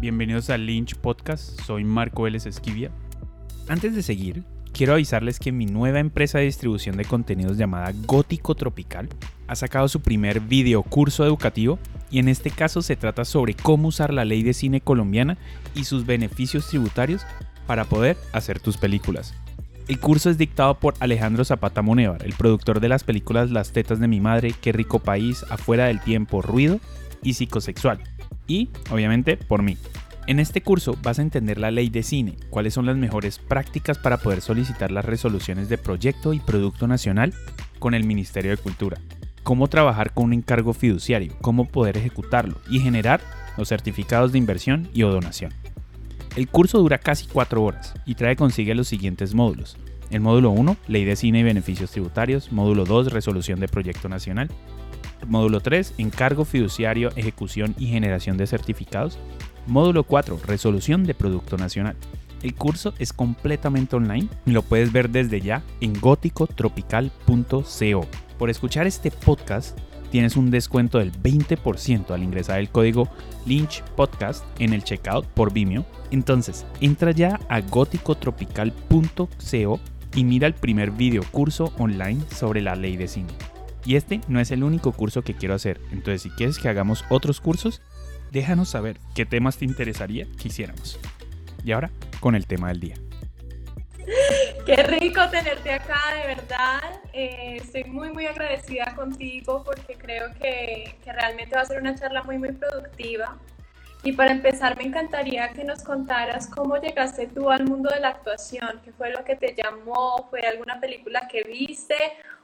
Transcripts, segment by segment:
bienvenidos al Lynch Podcast, soy Marco Vélez Esquivia. Antes de seguir, quiero avisarles que mi nueva empresa de distribución de contenidos llamada Gótico Tropical ha sacado su primer video curso educativo y en este caso se trata sobre cómo usar la ley de cine colombiana y sus beneficios tributarios para poder hacer tus películas. El curso es dictado por Alejandro Zapata Monevar, el productor de las películas Las tetas de mi madre, Qué rico país, Afuera del tiempo, Ruido y Psicosexual. Y, obviamente, por mí. En este curso vas a entender la ley de cine, cuáles son las mejores prácticas para poder solicitar las resoluciones de proyecto y producto nacional con el Ministerio de Cultura, cómo trabajar con un encargo fiduciario, cómo poder ejecutarlo y generar los certificados de inversión y o donación. El curso dura casi 4 horas y trae consigo los siguientes módulos. El módulo 1, Ley de Cine y Beneficios Tributarios. Módulo 2, Resolución de Proyecto Nacional. Módulo 3, Encargo Fiduciario, Ejecución y Generación de Certificados. Módulo 4, Resolución de Producto Nacional. El curso es completamente online y lo puedes ver desde ya en góticotropical.co. Por escuchar este podcast, tienes un descuento del 20% al ingresar el código Lynch Podcast en el checkout por Vimeo. Entonces, entra ya a góticotropical.co y mira el primer video curso online sobre la ley de cine. Y este no es el único curso que quiero hacer, entonces si quieres que hagamos otros cursos, déjanos saber qué temas te interesaría que hiciéramos. Y ahora, con el tema del día. Qué rico tenerte acá, de verdad. Eh, estoy muy, muy agradecida contigo porque creo que, que, realmente va a ser una charla muy, muy productiva. Y para empezar, me encantaría que nos contaras cómo llegaste tú al mundo de la actuación, qué fue lo que te llamó, fue alguna película que viste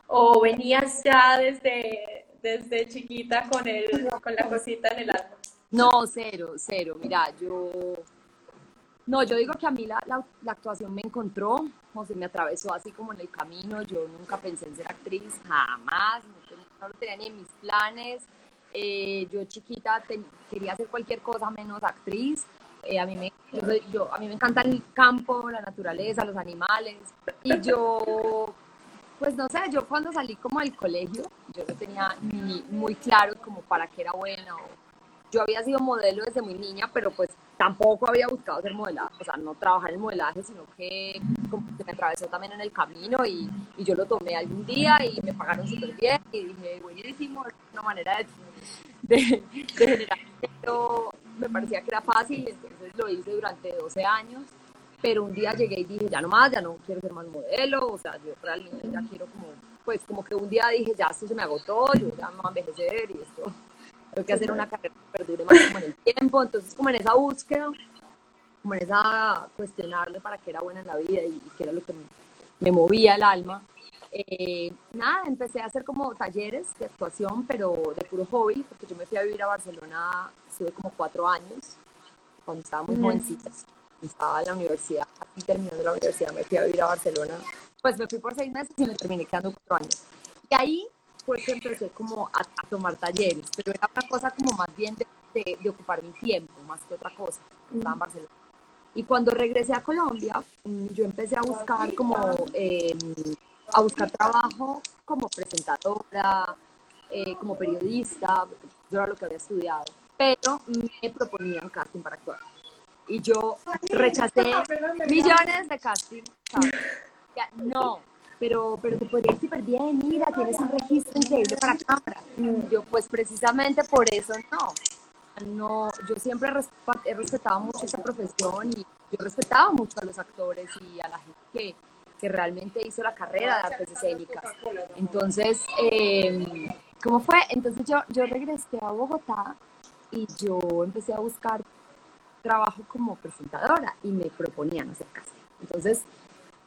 o venías ya desde, desde chiquita con, el, con la cosita en el alma. No, cero, cero. Mira, yo... No, yo digo que a mí la, la, actuación me encontró, o se me atravesó así como en el camino. Yo nunca pensé en ser actriz, jamás, no, lo tenía ni en mis planes. Eh, yo chiquita quería hacer cualquier cosa menos actriz. Eh, a, mí me, yo, a mí me encanta el campo, la naturaleza, los animales. Y yo, pues no sé, yo cuando salí como del colegio, yo no tenía ni muy claro como para qué era buena yo había sido modelo desde muy niña, pero pues tampoco había buscado ser modelaje, o sea, no trabajar en modelaje, sino que como me atravesó también en el camino y, y yo lo tomé algún día y me pagaron súper bien y dije, buenísimo, es una manera de, generar pero me parecía que era fácil, entonces lo hice durante 12 años, pero un día llegué y dije, ya no más, ya no quiero ser más modelo, o sea, yo realmente ya quiero como, pues como que un día dije, ya esto se me agotó, yo ya me voy a envejecer y esto tengo que hacer una carrera que perdure más como en el tiempo, entonces como en esa búsqueda, como en esa cuestionarle para qué era buena en la vida y, qué era lo que me, movía el alma. Eh, nada, empecé a hacer como talleres de actuación, pero de puro hobby, porque yo me fui a vivir a Barcelona, estuve como cuatro años, cuando estaba muy jovencita, estaba en la universidad, y terminando la universidad me fui a vivir a Barcelona, pues me fui por seis meses y me terminé quedando cuatro años. Y ahí fue que empecé como a, tomar talleres, pero era una cosa como más bien de, de, ocupar mi tiempo, más que otra cosa. Estaba en Barcelona. Y cuando regresé a Colombia, mm, yo empecé a buscar como, em, a buscar trabajo como presentadora, eh, como periodista, yo era lo que había estudiado, pero me proponían casting para actuar. Y yo rechacé millones de casting. No, pero, pero te podría ir súper bien, mira, tienes un registro increíble para cámara. Yo, pues precisamente por eso no. No, yo siempre he respetado mucho esa profesión y yo respetaba mucho a los actores y a la gente que, que realmente hizo la carrera de artes escénicas. Entonces, eh, ¿cómo fue? Entonces yo, yo regresé a Bogotá y yo empecé a buscar trabajo como presentadora y me proponían hacer casting. Entonces,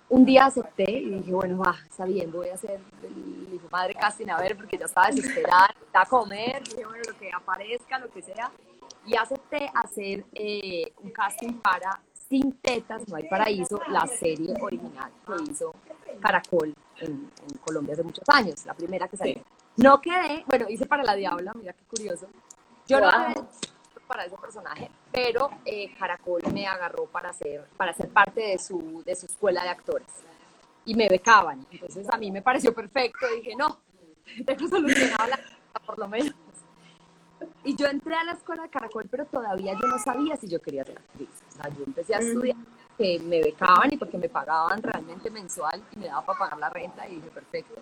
un día acepté y dije, bueno, va, está bien, voy a hacer el hijo madre casting a ver, porque ya estaba desesperada, a comer, dije, bueno, lo que aparezca, lo que sea. Y acepté hacer eh, un casting para Sin Tetas, No hay Paraíso, la serie original que hizo Caracol en, Colombia hace muchos años, la primera que salió. No quedé, bueno, hice para La Diabla, mira qué curioso. Yo no quedé para ese personaje, pero eh, Caracol me agarró para ser, para ser parte de su, de su escuela de actores y me becaban. Entonces a mí me pareció perfecto, dije, no, tengo solucionado la por lo menos. y yo entré a la escuela de Caracol, pero todavía yo no sabía si yo quería ser actriz. O sea, yo empecé a estudiar que me becaban y porque me pagaban realmente mensual y me daba para pagar la renta y dije, perfecto.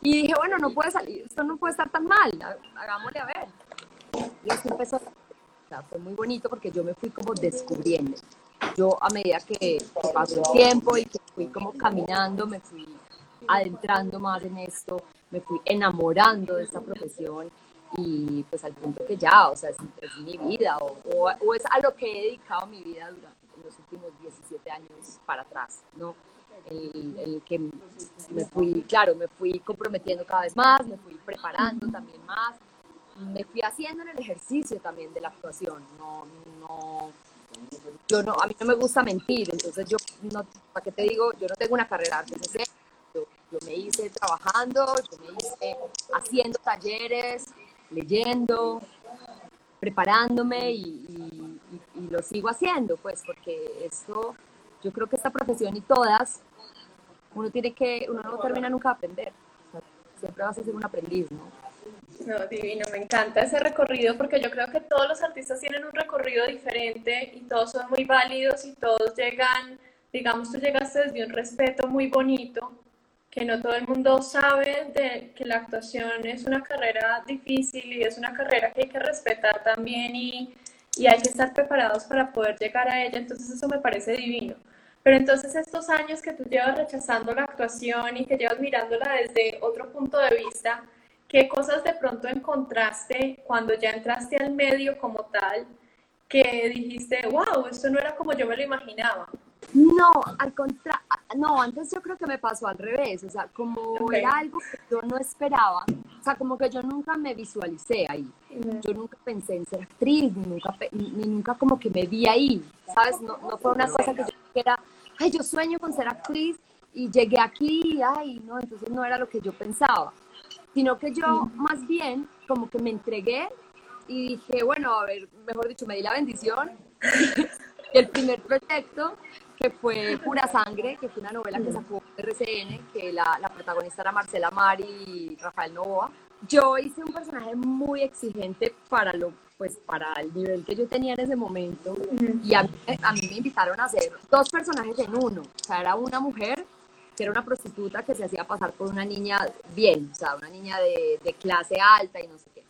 Y dije, bueno, no puede salir, esto no puede estar tan mal, hagámosle a ver. Y así empezó. O sea, fue muy bonito porque yo me fui como descubriendo. Yo a medida que pasó el tiempo y que fui como caminando, me fui adentrando más en esto, me fui enamorando de esta profesión y pues al punto que ya, o sea, es, mi vida o, o, es a lo que he dedicado mi vida durante los últimos 17 años para atrás, ¿no? El, que me fui, claro, me fui comprometiendo cada vez más, me fui preparando también más, me fui haciendo en el ejercicio también de la actuación, no, no, yo no, a mí no me gusta mentir, entonces yo, no, ¿para qué te digo? Yo no tengo una carrera yo me hice trabajando, yo me hice haciendo talleres, leyendo, preparándome y, lo sigo haciendo, pues, porque esto, yo creo que esta profesión y todas, uno tiene que, uno no termina nunca de aprender, siempre vas a ser un aprendiz, ¿no? No, divino, me encanta ese recorrido porque yo creo que todos los artistas tienen un recorrido diferente y todos son muy válidos y todos llegan, digamos, tú llegaste desde un respeto muy bonito que no todo el mundo sabe de que la actuación es una carrera difícil y es una carrera que hay que respetar también y, y hay que estar preparados para poder llegar a ella, entonces eso me parece divino. Pero entonces estos años que tú llevas rechazando la actuación y que llevas mirándola desde otro punto de vista, ¿qué cosas de pronto encontraste cuando ya entraste al medio como tal que dijiste, wow, esto no era como yo me lo imaginaba? No, al contrario, no, antes yo creo que me pasó al revés, o sea, como era algo que yo no esperaba, o sea, como que yo nunca me visualicé ahí, yo nunca pensé en ser actriz, ni nunca, ni, nunca como que me vi ahí, ¿sabes? No, no fue una cosa que yo era, ay, yo sueño con ser actriz y llegué aquí, ay, no, entonces no era lo que yo pensaba, sino que yo más bien como que me entregué y dije, bueno, a ver, mejor dicho, me di la bendición. el primer proyecto que fue Pura Sangre, que fue una novela que sacó RCN, que la, la protagonista era Marcela Mari y Rafael Novoa. Yo hice un personaje muy exigente para lo pues para el nivel que yo tenía en ese momento y a, a, mí me invitaron a hacer dos personajes en uno, o sea, era una mujer que era una prostituta que se hacía pasar por una niña bien, o sea, una niña de, de clase alta y no sé qué.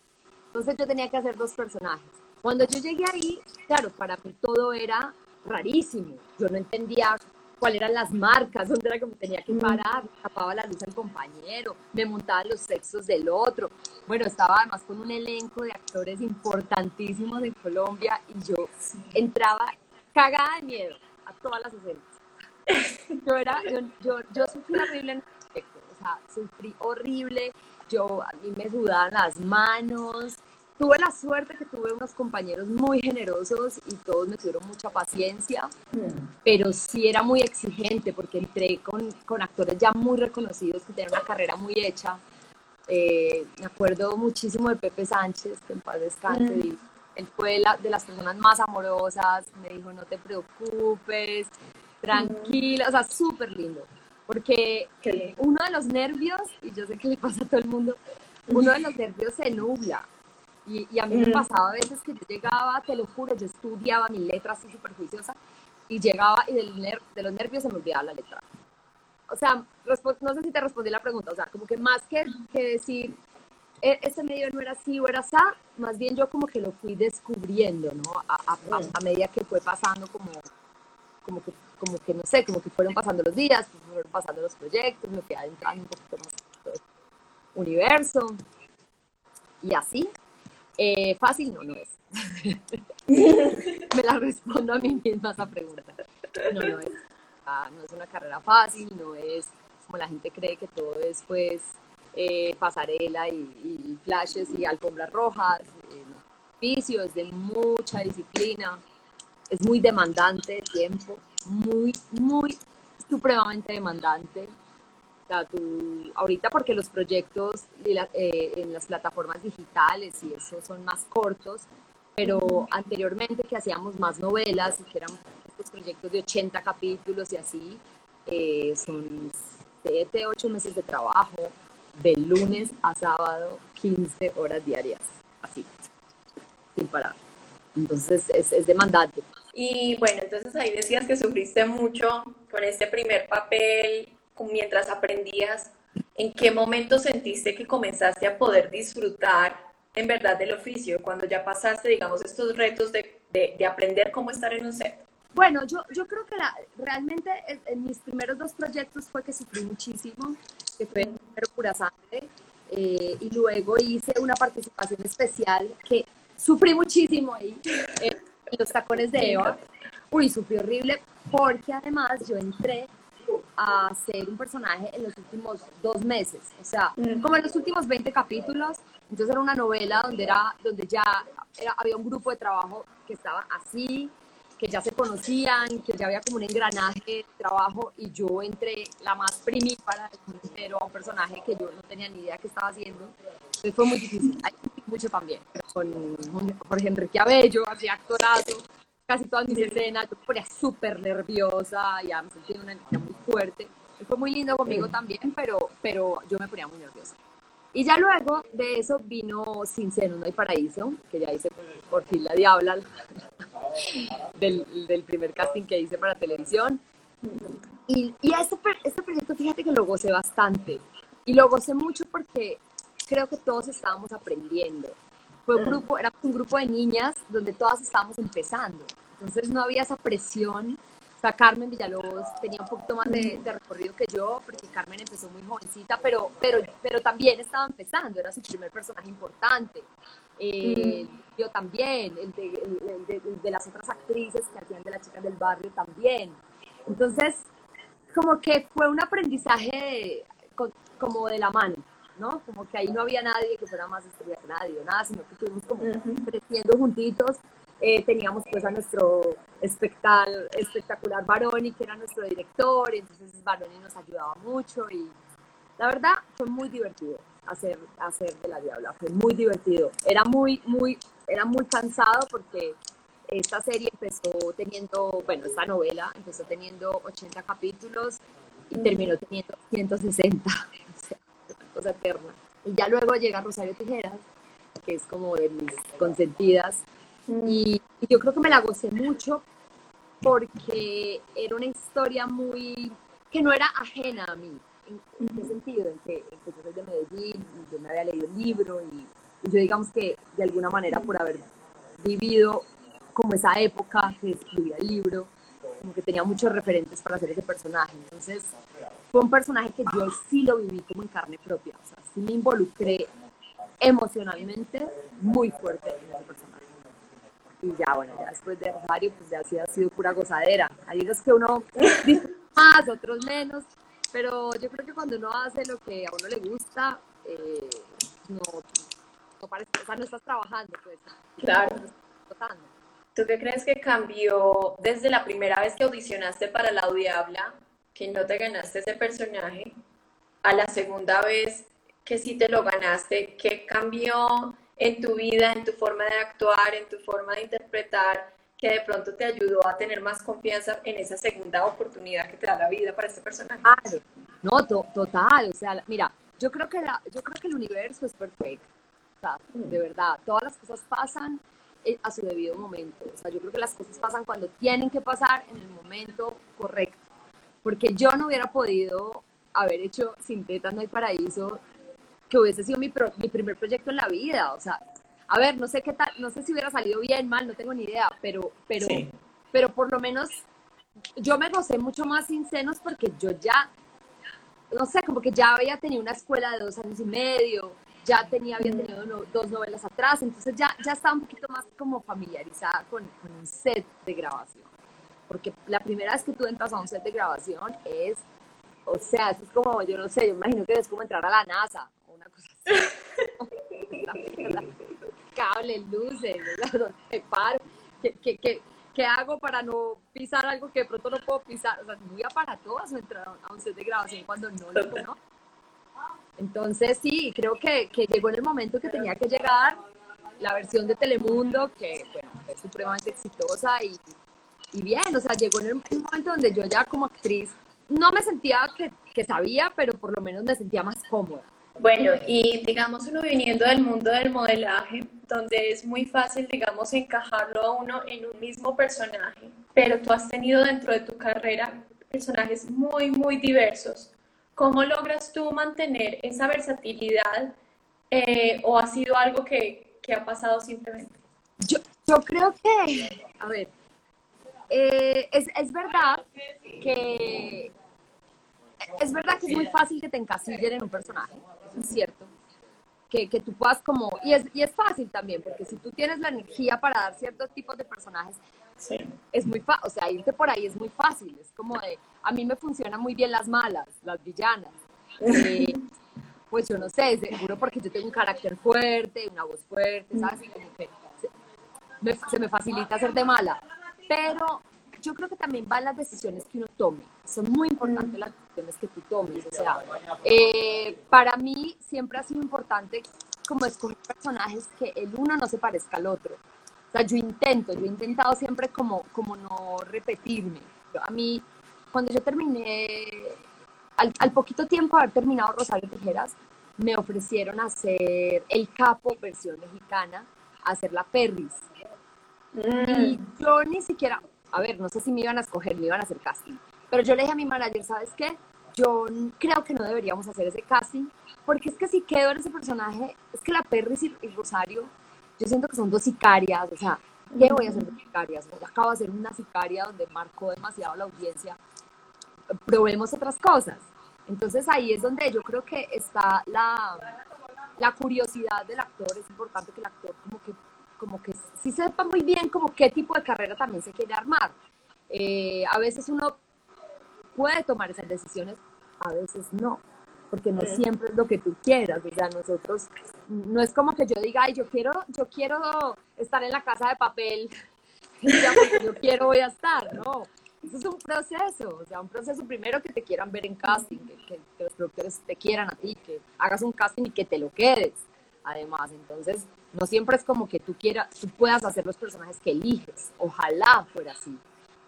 Entonces yo tenía que hacer dos personajes. Cuando yo llegué ahí, claro, para mí todo era rarísimo. Yo no entendía cuáles eran las marcas, dónde era que me tenía que parar, tapaba la luz al compañero, me montaba los sexos del otro. Bueno, estaba además con un elenco de actores importantísimos en Colombia y yo entraba cagada de miedo a todas las escenas. Yo, era, yo, yo, yo sufrí horrible en aspecto, o sea, sufrí horrible, yo, a mí me sudaban las manos, tuve la suerte que tuve unos compañeros muy generosos y todos me tuvieron mucha paciencia, pero sí era muy exigente porque entré con, con actores ya muy reconocidos que tenían una carrera muy hecha. Eh, me acuerdo muchísimo de Pepe Sánchez, que en paz descanse, y él fue de las personas más amorosas, me dijo no te preocupes, tranquila, o sea, súper lindo, porque uno de los nervios, y yo sé que le pasa a todo el mundo, uno de los nervios se nubla, y, a mí me pasaba a veces que yo llegaba, te lo juro, yo estudiaba mi letra así súper juiciosa y llegaba y del de los nervios se me olvidaba la letra. O sea, no sé si te respondí la pregunta, o sea, como que más que, que decir, e, este medio no era así o era así, más bien yo como que lo fui descubriendo, ¿no? A, a, medida que fue pasando como, como que, como que, no sé, como que fueron pasando los días, fueron pasando los proyectos, me fui adentrando un poquito más en el universo y así. Eh, fácil no, no es. Me la respondo a mí misma esa pregunta. No, no es. Ah, no es una carrera fácil, no es como la gente cree que todo es pues eh, pasarela y, flashes y alfombras rojas. Eh, no. es de mucha disciplina, es muy demandante de tiempo, muy, muy supremamente demandante ahorita porque los proyectos eh, en las plataformas digitales y eso son más cortos, pero anteriormente que hacíamos más novelas y que eran estos proyectos de 80 capítulos y así, eh, son 7, 8 meses de trabajo, de lunes a sábado, 15 horas diarias, así. sin parar. Entonces es, es demandante. Y bueno, entonces ahí decías que sufriste mucho con este primer papel, mientras aprendías. ¿En qué momento sentiste que comenzaste a poder disfrutar en verdad del oficio? Cuando ya pasaste, digamos, estos retos de, de, aprender cómo estar en un set. Bueno, yo, yo creo que la, realmente en, mis primeros dos proyectos fue que sufrí muchísimo, que fue primero pura sangre, eh, y luego hice una participación especial que sufrí muchísimo ahí, eh, en los tacones de Eva. Uy, sufrí horrible porque además yo entré a ser un personaje en los últimos dos meses, o sea, mm. como en los últimos 20 capítulos, entonces era una novela donde, era, donde ya había un grupo de trabajo que estaba así, que ya se conocían, que ya había como un engranaje de trabajo y yo entré la más primípara pero a un personaje que yo no tenía ni idea qué estaba haciendo. Entonces fue muy difícil. Hay mucho también. Con Jorge Enrique Abello, hacía actorazo, casi todas mis escenas, yo ponía súper nerviosa, ya me sentía una energía muy fuerte. fue muy lindo conmigo también, pero, pero yo me ponía muy nerviosa. Y ya luego de eso vino Sin Seno No hay Paraíso, que ya hice por fin la Diabla del, del primer casting que hice para televisión. Y, y este, este proyecto, fíjate que lo gocé bastante. Y lo gocé mucho porque creo que todos estábamos aprendiendo. Fue un grupo, era un grupo de niñas donde todas estábamos empezando. Entonces no había esa presión. O sea, Carmen Villalobos tenía un poquito más de, recorrido que yo, porque Carmen empezó muy jovencita, pero, pero, pero también estaba empezando, era su primer personaje importante. Eh, yo también, el de, de, las otras actrices que hacían de las chicas del barrio también. Entonces, como que fue un aprendizaje como de la mano, ¿no? Como que ahí no había nadie que fuera más estrella que nadie, nada, sino que estuvimos como creciendo juntitos. Eh, teníamos pues a nuestro espectacular, espectacular Baroni, que era nuestro director, entonces Baroni nos ayudaba mucho y la verdad fue muy divertido hacer, hacer de la Diabla, fue muy divertido. Era muy, muy, era muy cansado porque esta serie empezó teniendo, bueno, esta novela empezó teniendo 80 capítulos y terminó teniendo 160, o sea, una cosa eterna. Y ya luego llega Rosario Tijeras, que es como de mis consentidas, mm. y, yo creo que me la gocé mucho porque era una historia muy, que no era ajena a mí. ¿En, qué sentido? En que, yo soy de Medellín, y yo me había leído el libro y yo digamos que de alguna manera por haber vivido como esa época que escribía el libro, como que tenía muchos referentes para hacer ese personaje. Entonces, fue un personaje que yo sí lo viví como en carne propia, o sea, sí me involucré emocionalmente muy fuerte en ese personaje. Y ya, bueno, ya después de Rosario, pues ya sí ha sido pura gozadera. Hay días que uno más, otros menos, pero yo creo que cuando uno hace lo que a uno le gusta, eh, no, no parece, o sea, no estás trabajando, pues. Claro. ¿Tú qué crees que cambió desde la primera vez que audicionaste para La Diabla, que no te ganaste ese personaje, a la segunda vez que sí te lo ganaste? ¿Qué cambió en tu vida, en tu forma de actuar, en tu forma de interpretar, que de pronto te ayudó a tener más confianza en esa segunda oportunidad que te da la vida para este personaje? no, total, o sea, mira, yo creo que la, yo creo que el universo es perfecto, o sea, de verdad, todas las cosas pasan eh, a su debido momento. O sea, yo creo que las cosas pasan cuando tienen que pasar en el momento correcto. Porque yo no hubiera podido haber hecho Sin Tetas No hay Paraíso, que hubiese sido mi, mi primer proyecto en la vida. O sea, a ver, no sé qué tal, no sé si hubiera salido bien, mal, no tengo ni idea, pero, pero, pero por lo menos yo me gocé mucho más sin senos porque yo ya, no sé, como que ya había tenido una escuela de dos años y medio, ya tenía, había tenido dos novelas atrás, entonces ya, ya estaba un poquito más como familiarizada con, con, un set de grabación. Porque la primera vez que tú entras a un set de grabación es, o sea, es como, yo no sé, yo imagino que es como entrar a la NASA o una cosa así. Cable, luces, ¿dónde paro? ¿Qué, qué, qué, qué hago para no pisar algo que de pronto no puedo pisar? O sea, muy aparatoso entrar a un set de grabación cuando no lo conozco. Entonces sí, creo que, que, llegó en el momento que tenía que llegar la versión de Telemundo, que bueno, fue supremamente exitosa y, y bien, o sea, llegó en un momento donde yo ya como actriz no me sentía que, que, sabía, pero por lo menos me sentía más cómoda. Bueno, y digamos uno viniendo del mundo del modelaje, donde es muy fácil, digamos, encajarlo a uno en un mismo personaje, pero tú has tenido dentro de tu carrera personajes muy, muy diversos. ¿Cómo logras tú mantener esa versatilidad eh, o ha sido algo que, que ha pasado simplemente? Yo, yo creo que, a ver, eh, es, es, verdad que es verdad que es muy fácil que te encasillen en un personaje, es cierto. Que, que tú puedas como, y es, y es fácil también, porque si tú tienes la energía para dar ciertos tipos de personajes, sí. es muy fácil, o sea, irte por ahí es muy fácil, es como de, a mí me funcionan muy bien las malas, las villanas. Eh, pues yo no sé, seguro porque yo tengo un carácter fuerte, una voz fuerte, ¿sabes? Y como que se me, se me facilita ser de mala. Pero yo creo que también van las decisiones que uno tome. Son muy importantes las decisiones que tú tomes. O sea, eh, para mí siempre ha sido importante como escoger personajes que el uno no se parezca al otro. O sea, yo intento, yo he intentado siempre como, como no repetirme. A mí, cuando yo terminé, al, al poquito tiempo de haber terminado Rosario Tijeras, me ofrecieron hacer el capo versión mexicana, hacer la Perris. Y yo ni siquiera, a ver, no sé si me iban a escoger, me iban a hacer casting, pero yo le dije a mi manager, ¿sabes qué? Yo creo que no deberíamos hacer ese casting, porque es que si quedo en ese personaje, es que la Perris y, Rosario, yo siento que son dos sicarias, o sea, ¿qué voy a hacer de sicarias? Yo acabo de hacer una sicaria donde marcó demasiado la audiencia, probemos otras cosas. Entonces ahí es donde yo creo que está la, la curiosidad del actor, es importante que el actor como que como que sí sepa muy bien como qué tipo de carrera también se quiere armar. Eh, a veces uno puede tomar esas decisiones, a veces no, porque no siempre es lo que tú quieras. O sea, nosotros, no es como que yo diga, ay, yo quiero, yo quiero estar en la casa de papel, yo quiero voy a estar, no. Eso es un proceso, o sea, un proceso primero que te quieran ver en casting, que, que los productores te quieran a ti, que hagas un casting y que te lo quedes, además. Entonces, no siempre es como que tú quieras, tú puedas hacer los personajes que eliges. Ojalá fuera así.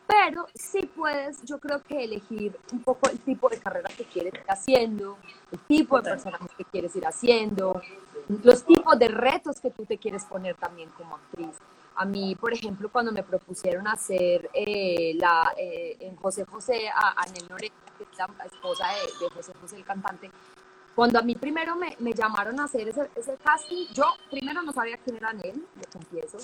Pero sí puedes, yo creo que elegir un poco el tipo de carrera que quieres ir haciendo, el tipo de personajes que quieres ir haciendo, los tipos de retos que tú te quieres poner también como actriz. A mí, por ejemplo, cuando me propusieron hacer eh, la, eh, en José José a Anel Noreña, que es la esposa de, de José José el cantante, cuando a mí primero me, me llamaron a hacer ese, ese, casting, yo primero no sabía quién era él, lo confieso.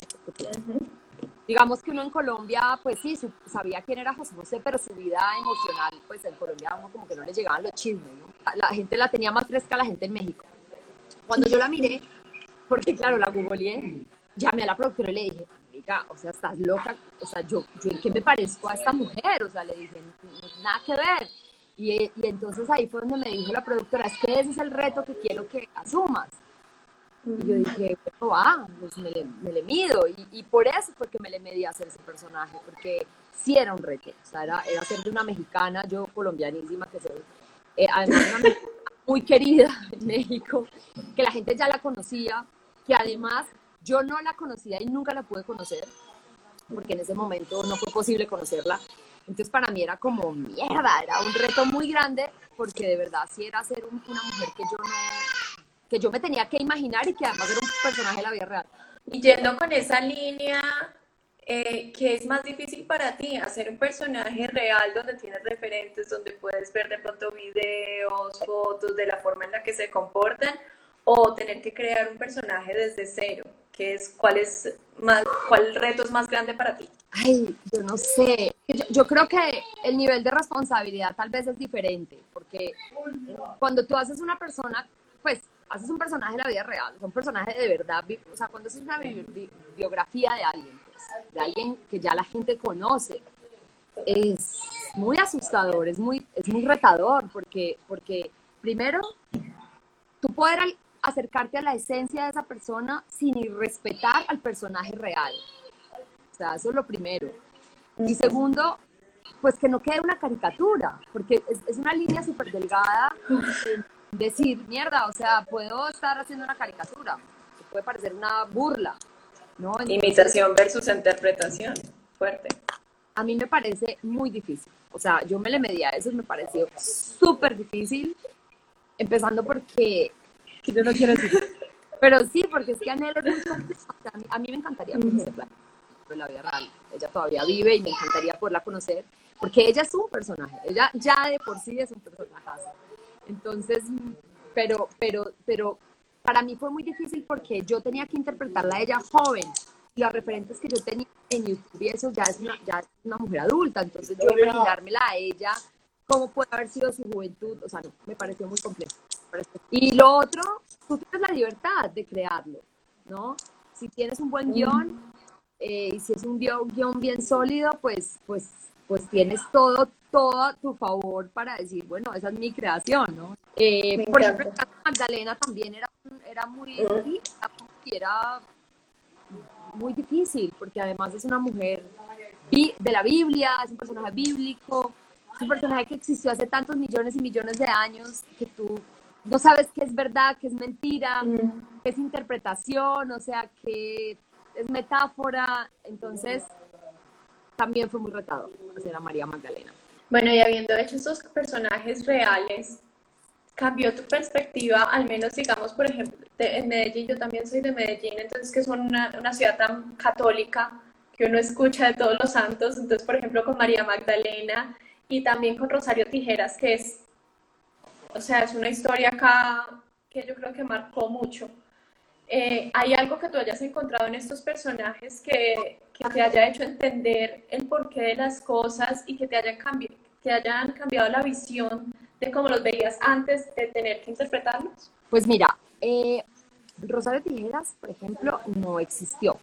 Digamos que uno en Colombia, pues sí, sabía quién era José José, pero su vida emocional, pues en Colombia uno como que no le llegaban los chismes, ¿no? La, gente la tenía más fresca la gente en México. Cuando yo la miré, porque claro, la googleé, llamé a la productora y le dije, amiga, o sea, estás loca, o sea, yo, yo en qué me parezco a esta mujer, o sea, le dije, nada que ver y, entonces ahí fue donde me dijo la productora, es que ese es el reto que quiero que asumas. Y yo dije, bueno, va, pues me le, me le mido. Y, y, por eso fue que me le medí a hacer ese personaje, porque sí era un reto. O sea, era, era ser de una mexicana, yo colombianísima que soy. Eh, además, una mexicana muy querida en México, que la gente ya la conocía, que además yo no la conocía y nunca la pude conocer, porque en ese momento no fue posible conocerla. Entonces para mí era como mierda, era un reto muy grande porque de verdad sí era ser una mujer que yo no, que yo me tenía que imaginar y que además era un personaje de la vida real. Y yendo con esa línea, eh, ¿qué es más difícil para ti? ¿Hacer un personaje real donde tienes referentes, donde puedes ver de pronto videos, fotos de la forma en la que se comportan? ¿O tener que crear un personaje desde cero? ¿Qué es, cuál, es más, ¿Cuál reto es más grande para ti? Ay, yo no sé. Yo, creo que el nivel de responsabilidad tal vez es diferente, porque cuando tú haces una persona, pues haces un personaje de la vida real, un personaje de verdad, o sea, cuando haces una biografía de alguien, pues, de alguien que ya la gente conoce, es muy asustador, es muy, es muy retador, porque, porque primero, tú poder acercarte a la esencia de esa persona sin respetar al personaje real. O sea, eso es lo primero. Y segundo, pues que no quede una caricatura, porque es, una línea súper delgada decir, mierda, o sea, puedo estar haciendo una caricatura, puede parecer una burla, ¿no? Imitación versus interpretación, fuerte. A mí me parece muy difícil, o sea, yo me le medí a eso, me pareció súper difícil, empezando porque que yo no quiero decir. Pero sí, porque es que Anel es muy. A mí, a mí me encantaría conocerla en la vida real. Ella todavía vive y me encantaría poderla conocer, porque ella es un personaje. Ella ya de por sí es un personaje. Entonces, pero, pero, pero para mí fue muy difícil porque yo tenía que interpretarla a ella joven. Y los referentes que yo tenía en YouTube y eso ya es una, ya es una mujer adulta. Entonces, yo imaginármela a ella, cómo puede haber sido su juventud, o sea, no, me pareció muy complejo. Y lo otro, tú tienes la libertad de crearlo, ¿no? Si tienes un buen guion eh, y si es un guion, bien sólido, pues, pues, pues tienes todo, todo a tu favor para decir, bueno, esa es mi creación, ¿no? Eh, por ejemplo, Magdalena también era, era muy, era muy difícil, porque además es una mujer de la Biblia, es un personaje bíblico, es un personaje que existió hace tantos millones y millones de años que tú no sabes qué es verdad, qué es mentira, qué es interpretación, o sea, qué es metáfora. Entonces, también fue muy retado hacer a María Magdalena. Bueno, y habiendo hecho estos personajes reales, cambió tu perspectiva, al menos digamos, por ejemplo, en Medellín, yo también soy de Medellín, entonces que es una, una ciudad tan católica que uno escucha de todos los santos, entonces por ejemplo con María Magdalena y también con Rosario Tijeras, que es o sea, es una historia acá que yo creo que marcó mucho. Eh, ¿Hay algo que tú hayas encontrado en estos personajes que, que, te haya hecho entender el porqué de las cosas y que te hayan, cambiado, que hayan cambiado la visión de cómo los veías antes de tener que interpretarlos? Pues mira, eh, Rosario Tijeras, por ejemplo, no existió.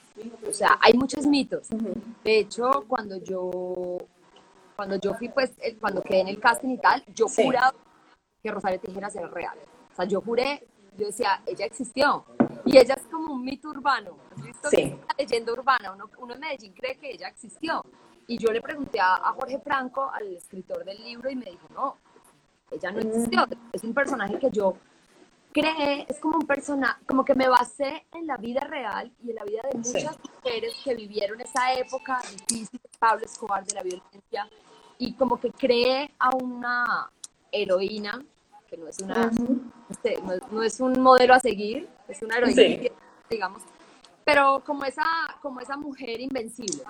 O sea, hay muchos mitos. De hecho, cuando yo, cuando yo fui, pues, cuando quedé en el casting y tal, yo sí. juraba que Rosario Tijeras era real. O sea, yo juré, yo decía, ella existió. Y ella es como un mito urbano. ¿Has visto sí. una leyenda urbana? Uno, uno, en Medellín cree que ella existió. Y yo le pregunté a, a, Jorge Franco, al escritor del libro, y me dijo, no, ella no existió. Es un personaje que yo creé, es como un personaje, como que me basé en la vida real y en la vida de muchas sí. mujeres que vivieron esa época difícil Pablo Escobar, de la violencia, y como que creé a una heroína que no es una, este, no, no, es un modelo a seguir, es una heroína, sí. digamos, pero como esa, como esa mujer invencible,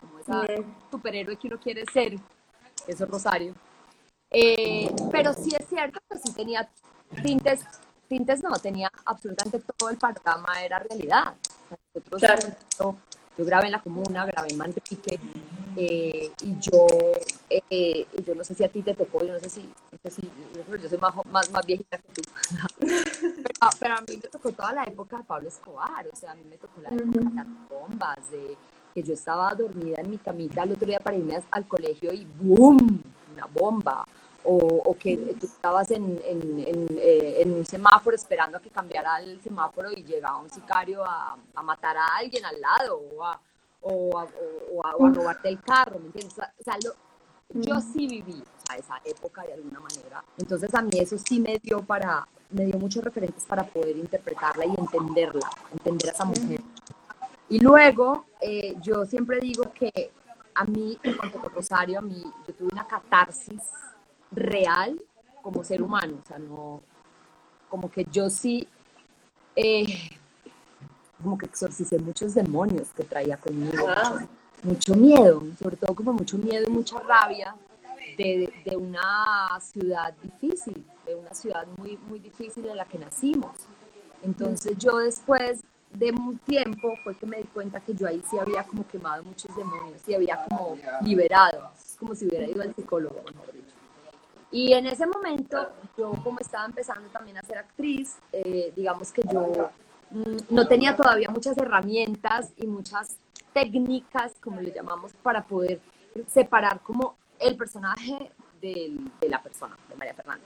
como esa sí. superhéroe que uno quiere ser, eso es Rosario. Eh, pero sí es cierto que sí tenía tintes, tintes no, tenía absolutamente todo el panorama, era realidad. Nosotros, claro. yo grabé en la comuna, grabé en Mantequique, eh, y yo, eh, yo no sé si a ti te tocó, yo no sé si, no sé si yo soy más, más, más viejita que tú, pero, pero, a mí me tocó toda la época de Pablo Escobar, o sea, a mí me tocó la época de las bombas, de que yo estaba dormida en mi camita el otro día para irme al colegio y ¡boom! Una bomba. O, o que tú estabas en, en, en, eh, en, un semáforo esperando a que cambiara el semáforo y llegaba un sicario a, a matar a alguien al lado o a, o a, o a, o a robarte el carro, ¿me entiendes? O sea, lo, yo sí viví o sea, esa época de alguna manera. Entonces a mí eso sí me dio para, me dio muchos referentes para poder interpretarla y entenderla, entender a esa mujer. Y luego, eh, yo siempre digo que a mí, en cuanto a Rosario, a mí, yo tuve una catarsis real como ser humano, o sea, no, como que yo sí, eh, como que exorcicé muchos demonios que traía conmigo, mucho, mucho, miedo, sobre todo como mucho miedo y mucha rabia de, de, una ciudad difícil, de una ciudad muy, muy difícil en la que nacimos. Entonces yo después de un tiempo fue que me di cuenta que yo ahí sí había como quemado muchos demonios y había como liberado, como si hubiera ido al psicólogo, mejor dicho. Y en ese momento, yo como estaba empezando también a ser actriz, eh, digamos que yo no tenía todavía muchas herramientas y muchas técnicas, como le llamamos, para poder separar como el personaje de, de la persona, de María Fernanda.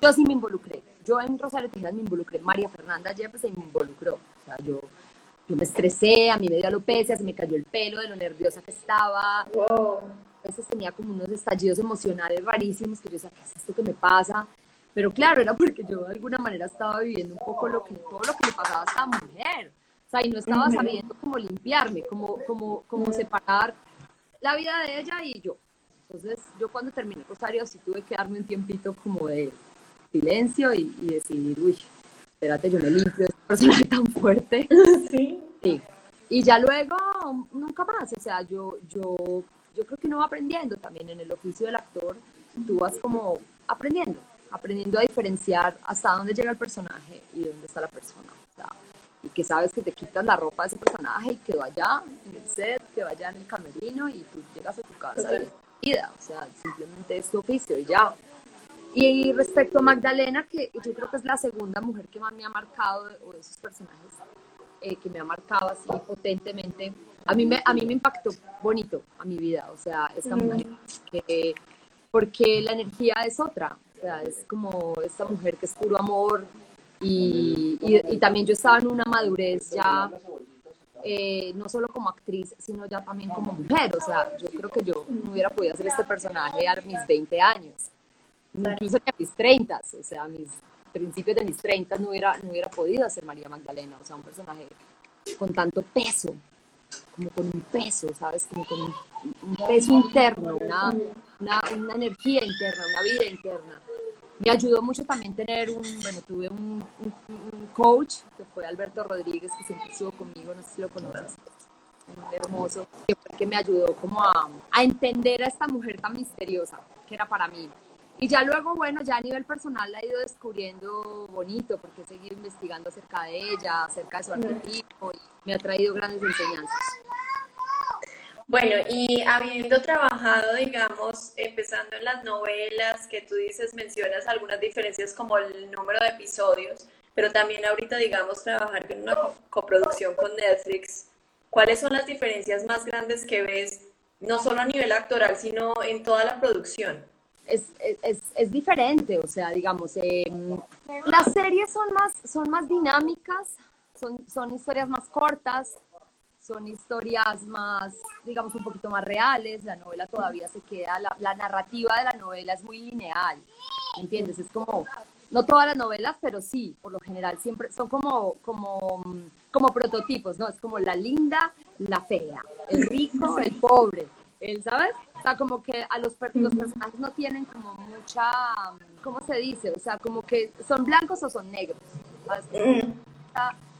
Yo sí me involucré. Yo en Rosario Tijeras me involucré. María Fernanda Yepes se involucró. O sea, yo, yo me estresé, a mí me dio alopecia, se me cayó el pelo de lo nerviosa que estaba. Wow. A veces tenía como unos estallidos emocionales rarísimos que yo decía, ¿qué es esto que me pasa? Pero claro, era porque yo de alguna manera estaba viviendo un poco lo que, todo lo que le pasaba a esta mujer. O sea, y no estaba sabiendo cómo limpiarme, cómo, cómo, cómo separar la vida de ella y yo. Entonces, yo cuando terminé Rosario sí tuve que darme un tiempito como de silencio y, y decidir, uy, espérate, yo me limpio de este personaje tan fuerte. Sí. Sí. Y ya luego, nunca más, o sea, yo, yo, yo creo que uno va aprendiendo también en el oficio del actor, tú vas como aprendiendo, aprendiendo a diferenciar hasta dónde llega el personaje y dónde está la persona. O sea, y que sabes que te quitas la ropa de ese personaje y quedó allá en el set, quedó allá en el camerino y tú llegas a tu casa y vida, o sea, simplemente es tu oficio y ya. Y respecto a Magdalena, que yo creo que es la segunda mujer que más me ha marcado, o de esos personajes eh, que me ha marcado así potentemente, a mí, me, a mí me impactó bonito a mi vida, o sea, esta mujer, que, porque la energía es otra, sea, es como esta mujer que es puro amor, y, y, también yo estaba en una madurez ya, eh, no solo como actriz, sino ya también como mujer. O sea, yo creo que yo no hubiera podido hacer este personaje a mis 20 años, incluso a mis 30, o sea, a mis principios de mis 30 no hubiera, no hubiera podido hacer María Magdalena, o sea, un personaje con tanto peso, como con un peso, ¿sabes? Como con un, peso interno, una, una, una energía interna, una vida interna me ayudó mucho también tener un, bueno, tuve un, coach que fue Alberto Rodríguez, que siempre estuvo conmigo, no sé si lo conoces, un hermoso, que fue que me ayudó como a, a entender a esta mujer tan misteriosa que era para mí. Y ya luego, bueno, ya a nivel personal la he ido descubriendo bonito, porque he seguido investigando acerca de ella, acerca de su arquetipo, y me ha traído grandes enseñanzas. Bueno, y habiendo trabajado, digamos, empezando en las novelas, que tú dices, mencionas algunas diferencias como el número de episodios, pero también ahorita, digamos, trabajar en una coproducción con Netflix, ¿cuáles son las diferencias más grandes que ves, no solo a nivel actoral, sino en toda la producción? Es, es, es diferente, o sea, digamos, eh, las series son más, son más dinámicas, son, son historias más cortas, son historias más, digamos, un poquito más reales, la novela todavía se queda, la, narrativa de la novela es muy lineal, ¿entiendes? Es como, no todas las novelas, pero sí, por lo general siempre son como, como, como prototipos, ¿no? Es como la linda, la fea, el rico, el pobre, el, ¿sabes? O sea, como que a los, los personajes no tienen como mucha, ¿cómo se dice? O sea, como que son blancos o son negros, ¿sabes?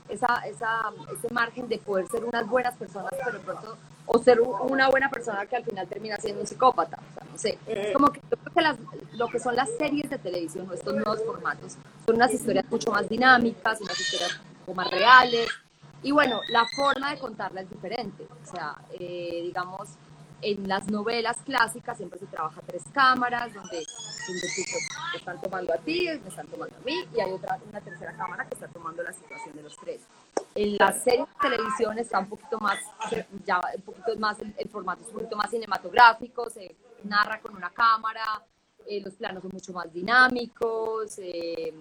Esa, esa, ese margen de poder ser unas buenas personas, pero pronto, o ser una buena persona que al final termina siendo un psicópata. O sea, no sé. Es como que yo creo que las, lo que son las series de televisión o estos nuevos formatos son unas historias mucho más dinámicas, unas historias un poco más reales. Y bueno, la forma de contarla es diferente. O sea, eh, digamos, en las novelas clásicas siempre se trabaja tres cámaras, donde, donde te están tomando a ti, me están tomando a mí, y hay otra, una tercera cámara que está tomando la situación de los tres. En las series de televisión está un poquito más, ya un poquito más, el, formato es un poquito más cinematográfico, se narra con una cámara, eh, los planos son mucho más dinámicos, eh,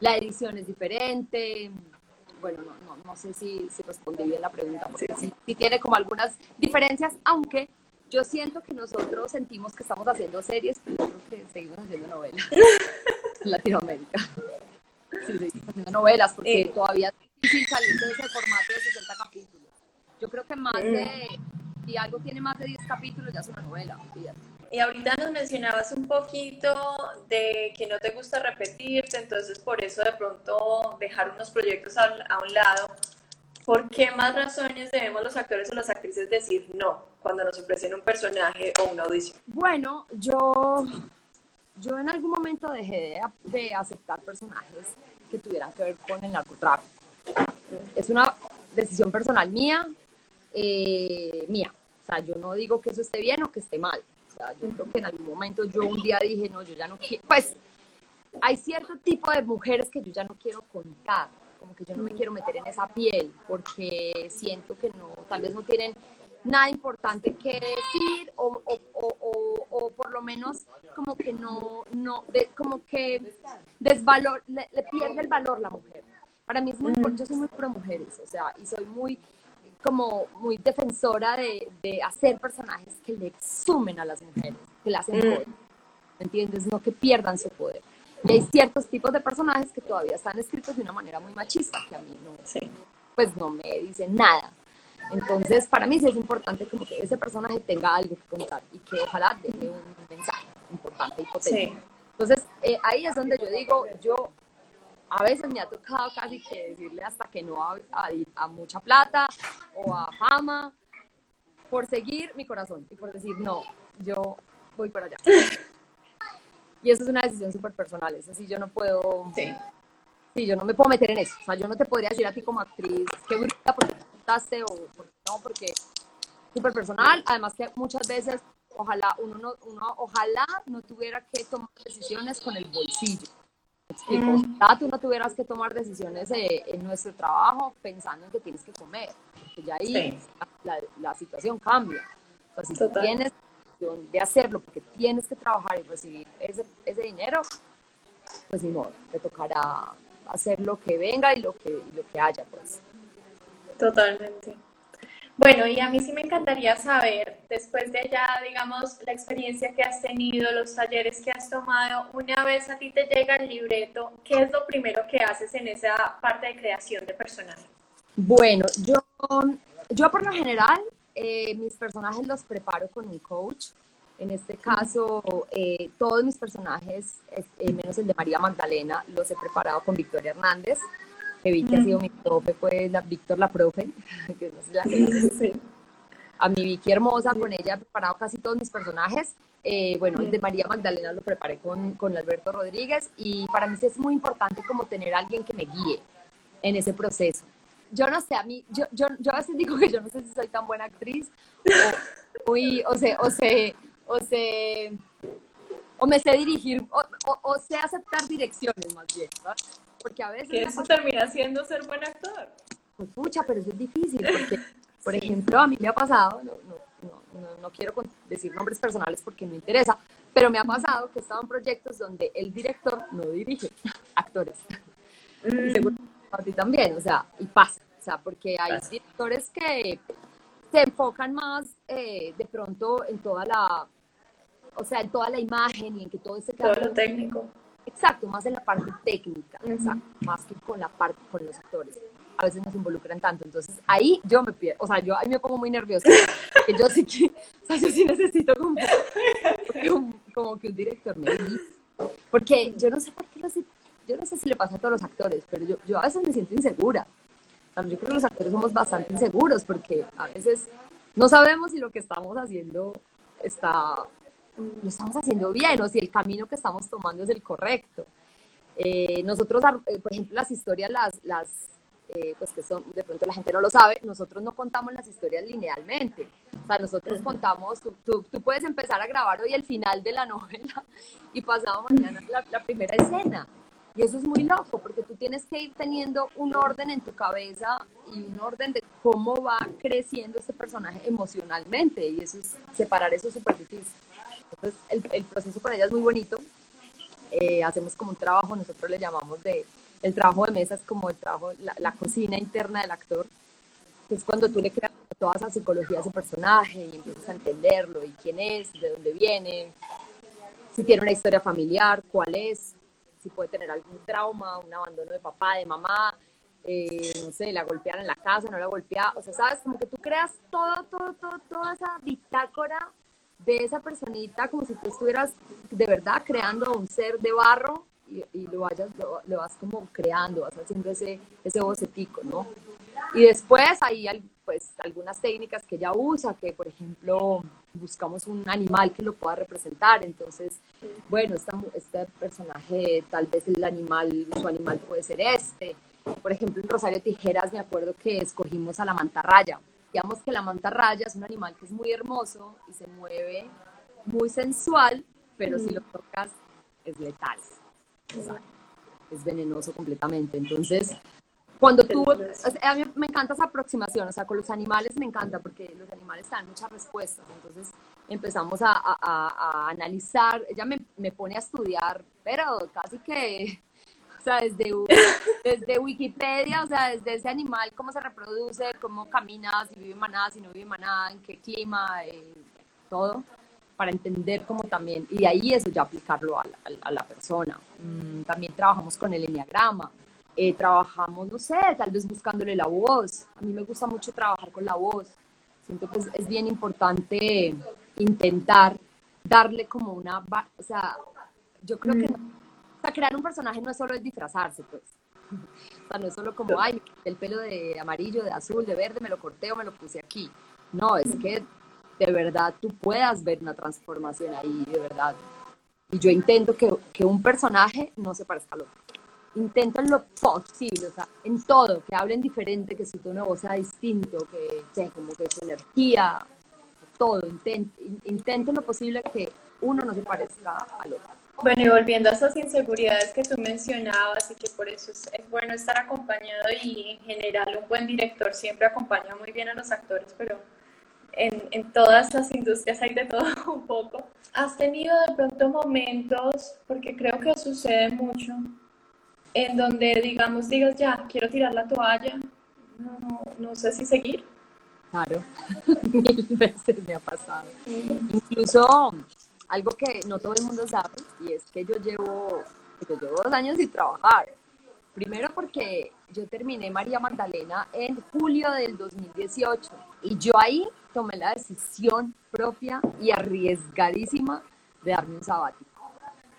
la edición es diferente. Bueno, no, no, no sé si, si respondí bien la pregunta, porque sí, sí tiene como algunas diferencias, aunque yo siento que nosotros sentimos que estamos haciendo series, pero yo creo que seguimos haciendo novelas en Latinoamérica. Sí, seguimos haciendo novelas porque eh. todavía es difícil salir de ese formato de 60 capítulos. Yo creo que más de, si algo tiene más de 10 capítulos, ya es una novela. Y ahorita nos mencionabas un poquito de que no te gusta repetirte, entonces por eso de pronto dejar unos proyectos a, a un lado. ¿Por qué más razones debemos los actores o las actrices decir no cuando nos ofrecen un personaje o una audición? Bueno, yo, yo en algún momento dejé de, aceptar personajes que tuvieran que ver con el narcotráfico. Es una decisión personal mía, eh, mía. O sea, yo no digo que eso esté bien o que esté mal. O sea, yo creo que en algún momento yo un día dije, no, yo ya no quiero. Pues hay cierto tipo de mujeres que yo ya no quiero contar como que yo no me quiero meter en esa piel porque siento que no, tal vez no tienen nada importante que decir o, o, o, o por lo menos como que no, no como que desvalor, le, pierde el valor la mujer. Para mí es muy, yo soy muy pro mujeres, o sea, y soy muy como muy defensora de, de hacer personajes que le exumen a las mujeres, que las hacen poder, ¿me entiendes? No que pierdan su poder. Y hay ciertos tipos de personajes que todavía están escritos de una manera muy machista, que a mí no, pues no me dicen nada. Entonces, para mí sí es importante como que ese personaje tenga algo que contar y que ojalá deje un mensaje importante y potente. Entonces, eh, ahí es donde yo digo, yo a veces me ha tocado casi que decirle hasta que no a, a, mucha plata o a fama por seguir mi corazón y por decir, no, yo voy para allá. Y eso es una decisión súper personal, es así, yo no puedo... Sí. sí. yo no me puedo meter en eso. O sea, yo no te podría decir a ti como actriz, qué bonita porque contaste o no, porque súper personal. Además que muchas veces, ojalá uno, no, uno ojalá no tuviera que tomar decisiones con el bolsillo explico, mm. tú no tuvieras que tomar decisiones eh, en nuestro trabajo pensando en que tienes que comer, porque ya ahí la, situación cambia. O si tú tienes de hacerlo porque tienes que trabajar y recibir ese, ese dinero, pues ni modo, te tocará hacer lo que venga y lo que, y lo que haya, pues. Totalmente. Bueno, y a mí sí me encantaría saber, después de ya, digamos, la experiencia que has tenido, los talleres que has tomado, una vez a ti te llega el libreto, ¿qué es lo primero que haces en esa parte de creación de personajes? Bueno, yo, yo por lo general, eh, mis personajes los preparo con un coach. En este caso, eh, todos mis personajes, eh, menos el de María Magdalena, los he preparado con Victoria Hernández que vi que ha sido mi profe, pues la, Víctor la profe, que no la A mi Vicky hermosa, con ella he preparado casi todos mis personajes. Eh, bueno, el de María Magdalena lo preparé con, con Alberto Rodríguez y para mí es muy importante como tener a alguien que me guíe en ese proceso. Yo no sé, a mí, yo, yo, yo a veces digo que yo no sé si soy tan buena actriz o, o, sé, o sé, o sé, o me sé dirigir, o, o, sé aceptar direcciones más bien, porque a veces... Que eso termina siendo ser buen actor. Pues pucha, pero eso es difícil, porque, por ejemplo, a mí me ha pasado, no, no, no, no, quiero decir nombres personales porque no interesa, pero me ha pasado que he estado en proyectos donde el director no dirige actores. Mm. A ti también, o sea, y pasa, o sea, porque hay directores que se enfocan más eh, de pronto en toda la, o sea, en toda la imagen y en que todo ese todo lo técnico. Exacto, más en la parte técnica, más que con la parte con los actores. A veces no se involucran tanto, entonces ahí yo me pierdo, o sea, yo ahí me pongo muy nerviosa, porque yo sí que, o sea, yo sí necesito como, como que un director me diga, porque yo no sé por qué, yo no sé si le pasa a todos los actores, pero yo, yo a veces me siento insegura. yo creo que los actores somos bastante inseguros porque a veces no sabemos si lo que estamos haciendo está lo estamos haciendo bien o si el camino que estamos tomando es el correcto. Eh, nosotros, eh, por ejemplo, las historias, las, las eh, pues que son, de pronto la gente no lo sabe, nosotros no contamos las historias linealmente. O sea, nosotros contamos, tú, tú, puedes empezar a grabar hoy el final de la novela y pasado mañana la primera escena. Y eso es muy loco, porque tú tienes que ir teniendo un orden en tu cabeza y un orden de cómo va creciendo este personaje emocionalmente. Y eso es, separar eso es súper difícil. Entonces, el, proceso con ella es muy bonito. Eh, hacemos como un trabajo, nosotros le llamamos de, el trabajo de mesa es como el trabajo, la, cocina interna del actor, que es cuando tú le creas toda esa psicología a ese personaje y empiezas a entenderlo y quién es, de dónde viene, si tiene una historia familiar, cuál es, si puede tener algún trauma, un abandono de papá, de mamá, eh, no sé, la golpearon en la casa, no la golpearon, o sea, sabes, como que tú creas todo, todo, todo, toda esa bitácora de esa personita como si tú estuvieras de verdad creando un ser de barro y, lo, vayas, lo, vas como creando, vas haciendo ese, ese bocetico, ¿no? Y después hay pues algunas técnicas que ella usa, que por ejemplo buscamos un animal que lo pueda representar, entonces, bueno, este personaje, tal vez el animal, su animal puede ser este. Por ejemplo, en Rosario Tijeras me acuerdo que escogimos a la mantarraya, Digamos que la mantarraya es un animal que es muy hermoso y se mueve muy sensual, pero si lo tocas es letal. es venenoso completamente. Entonces, cuando tú, a mí me encanta esa aproximación, o sea, con los animales me encanta porque los animales dan muchas respuestas. Entonces empezamos a, a, a analizar, ella me, me, pone a estudiar, pero casi que o sea, desde, desde Wikipedia, o sea, desde ese animal, cómo se reproduce, cómo camina, si vive en manada, si no vive en manada, en qué clima, eh, todo, para entender cómo también, y ahí eso ya aplicarlo a la, a la persona. Mm, también trabajamos con el enneagrama, eh, trabajamos, no sé, tal vez buscándole la voz. A mí me gusta mucho trabajar con la voz. Siento que es, bien importante intentar darle como una, o sea, yo creo que mm sea, crear un personaje no es solo disfrazarse, pues. O sea, no es solo como, ay, el pelo de amarillo, de azul, de verde, me lo corté o me lo puse aquí. No, es que de verdad tú puedas ver una transformación ahí, de verdad. Y yo intento que, que un personaje no se parezca al otro. Intento en lo posible, o sea, en todo, que hablen diferente, que su tono de voz sea distinto, que sea como que su energía, todo. Intento, intento en lo posible que uno no se parezca al otro. Bueno, y volviendo a esas inseguridades que tú mencionabas y que por eso es, bueno estar acompañado y en general un buen director siempre acompaña muy bien a los actores, pero en, en todas las industrias hay de todo un poco. ¿Has tenido de pronto momentos, porque creo que sucede mucho, en donde digamos, digas ya, quiero tirar la toalla, no, no, sé si seguir? Claro, mil veces me ha pasado. Incluso algo que no todo el mundo sabe y es que yo llevo, yo dos años sin trabajar. Primero porque yo terminé María Magdalena en julio del 2018 y yo ahí tomé la decisión propia y arriesgadísima de darme un sabático.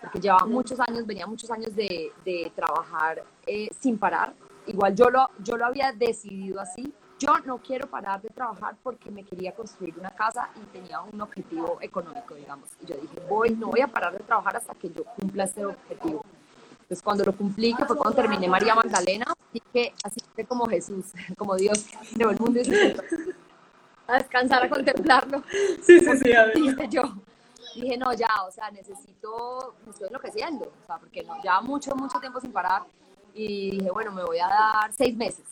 Porque llevaba muchos años, venía muchos años de, de trabajar eh, sin parar. Igual yo lo, yo lo había decidido así, yo no quiero parar de trabajar porque me quería construir una casa y tenía un objetivo económico, digamos. Y yo dije, voy, no voy a parar de trabajar hasta que yo cumpla ese objetivo. Entonces, cuando lo cumplí, que fue cuando terminé María Magdalena, dije, así fue como Jesús, como Dios creó el mundo a descansar, a contemplarlo. Sí, sí, sí, a ver. Dije yo, dije, no, ya, o sea, necesito, me estoy enloqueciendo, o sea, porque no, ya mucho, mucho tiempo sin parar. Y dije, bueno, me voy a dar seis meses.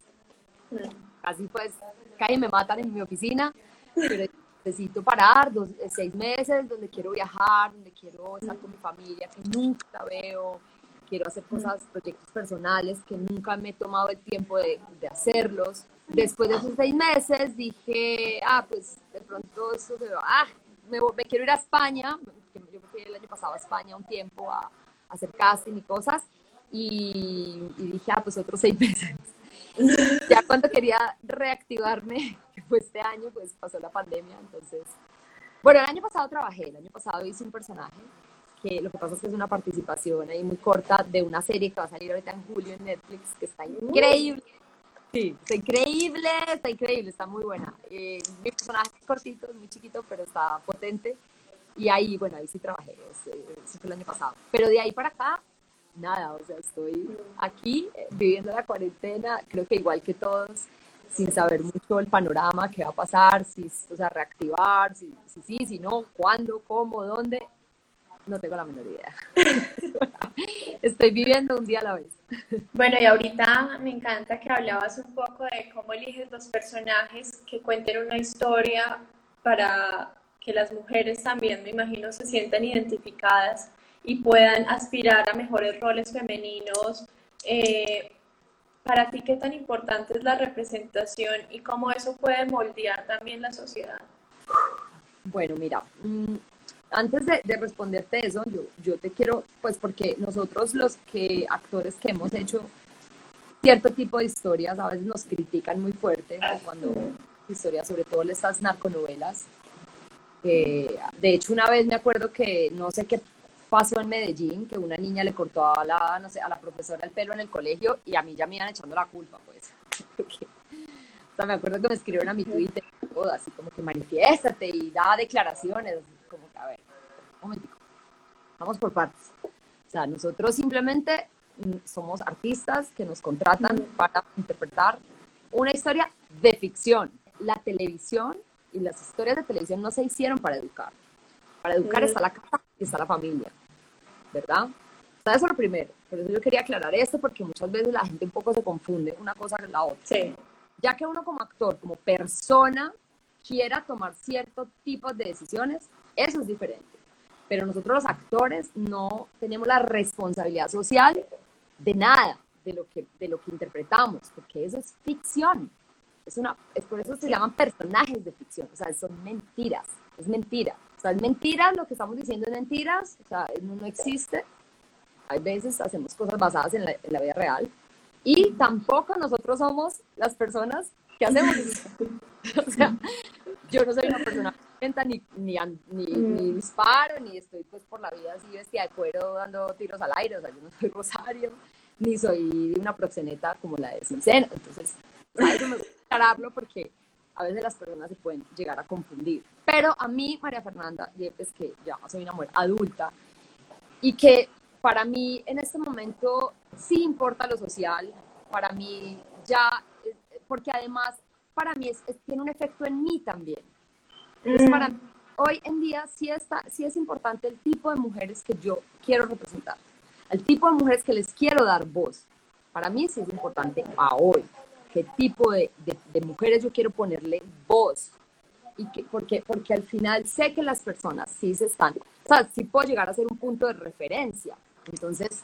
Así pues, casi me matan en mi oficina, pero necesito parar dos, seis meses donde quiero viajar, donde quiero estar con mi familia, que nunca veo, quiero hacer cosas, proyectos personales que nunca me he tomado el tiempo de, de hacerlos. Después de esos seis meses dije, ah, pues de pronto eso se va, ah, me, me, quiero ir a España, yo fui el año pasado a España un tiempo a, a hacer casting y cosas, y, y, dije, ah, pues otros seis meses. ya cuando quería reactivarme, que fue este año, pues pasó la pandemia, entonces... Bueno, el año pasado trabajé, el año pasado hice un personaje que lo que pasa es que es una participación ahí muy corta de una serie que va a salir ahorita en julio en Netflix, que está increíble. Sí, está increíble, está increíble, está muy buena. Eh, mi personaje es cortito, es muy chiquito, pero está potente. Y ahí, bueno, ahí sí trabajé, eso, fue el año pasado. Pero de ahí para acá, nada, o sea, estoy aquí eh, viviendo la cuarentena, creo que igual que todos, sin saber mucho el panorama, qué va a pasar, si, o sea, reactivar, si, si sí, si no, cuándo, cómo, dónde, no tengo la menor idea. Estoy viviendo un día a la vez. Bueno, y ahorita me encanta que hablabas un poco de cómo eliges los personajes que cuenten una historia para que las mujeres también, me imagino, se sientan identificadas y puedan aspirar a mejores roles femeninos. Eh, para ti, ¿qué tan importante es la representación y cómo eso puede moldear también la sociedad? Bueno, mira, mm, antes de, de, responderte eso, yo, yo te quiero, pues porque nosotros los que actores que hemos hecho cierto tipo de historias a veces nos critican muy fuerte cuando historias, sobre todo estas narconovelas. De hecho, una vez me acuerdo que no sé qué pasó en Medellín, que una niña le cortó a la, no sé, a la profesora el pelo en el colegio y a mí ya me iban echando la culpa, pues. O sea, me acuerdo que me escribieron a mi Twitter, así como que manifiéstate y da declaraciones, como que, a ver, un momentico, vamos por partes. O sea, nosotros simplemente mm, somos artistas que nos contratan para interpretar una historia de ficción. La televisión y las historias de televisión no se hicieron para educar. Para educar está la casa y está la familia, ¿verdad? O sea, eso es lo primero. Por eso yo quería aclarar esto, porque muchas veces la gente un poco se confunde una cosa con la otra. Sí. Ya que uno como actor, como persona, quiera tomar cierto tipo de decisiones, eso es diferente. Pero nosotros los actores no tenemos la responsabilidad social de nada de lo que, de lo que interpretamos, porque eso es ficción. Es, una, es por eso se llaman personajes de ficción, o sea, son mentiras, es mentira. O sea, es mentira, lo que estamos diciendo es mentiras, o sea, no, existe. Hay veces hacemos cosas basadas en la, en la vida real. Y tampoco nosotros somos las personas que hacemos o sea, yo no soy una persona ni, ni, ni, ni, disparo, ni estoy pues por la vida así vestida de cuero dando tiros al aire, o sea, yo no soy Rosario, ni soy una proxeneta como la de Cincena, entonces, ¿sabes? me gusta aclararlo porque a veces las personas se pueden llegar a confundir. Pero a mí, María Fernanda, es que ya soy una mujer adulta y que para mí en este momento sí importa lo social, para mí ya, porque además para mí es, tiene un efecto en mí también. Entonces, para mí, hoy en día sí, está, sí es importante el tipo de mujeres que yo quiero representar, el tipo de mujeres que les quiero dar voz. Para mí sí es importante a hoy qué tipo de, de, mujeres yo quiero ponerle voz. Y que, porque, porque al final sé que las personas sí se están, o sea, sí puedo llegar a ser un punto de referencia. Entonces,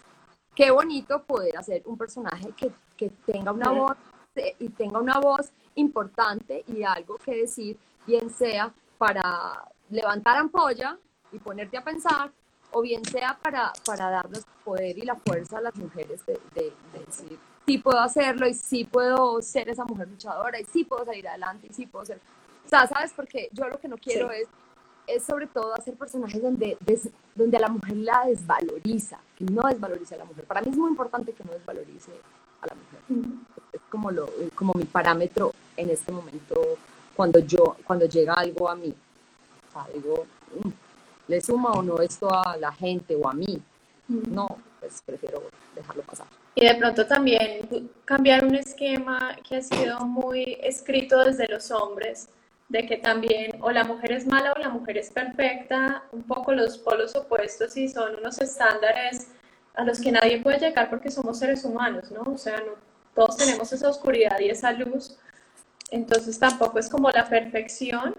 qué bonito poder hacer un personaje que, que tenga una voz y tenga una voz importante y algo que decir, bien sea para levantar ampolla y ponerte a pensar, o bien sea para, para darnos poder y la fuerza a las mujeres de, de, de decir, sí puedo hacerlo y sí puedo ser esa mujer luchadora y sí puedo salir adelante y sí puedo ser... O sea, ¿sabes? Porque yo lo que no quiero es, es sobre todo hacer personajes donde, donde a la mujer la desvaloriza, que no desvalorice a la mujer. Para mí es muy importante que no desvalorice a la mujer. Es como, lo, como mi parámetro en este momento cuando yo, cuando llega algo a mí. O sea, digo, mm, ¿le suma o no esto a la gente o a mí? No, pues prefiero dejarlo pasar. Y de pronto también cambiar un esquema que ha sido muy escrito desde los hombres, de que también o la mujer es mala o la mujer es perfecta, un poco los polos opuestos y son unos estándares a los que nadie puede llegar porque somos seres humanos, ¿no? O sea, todos tenemos esa oscuridad y esa luz, entonces tampoco es como la perfección,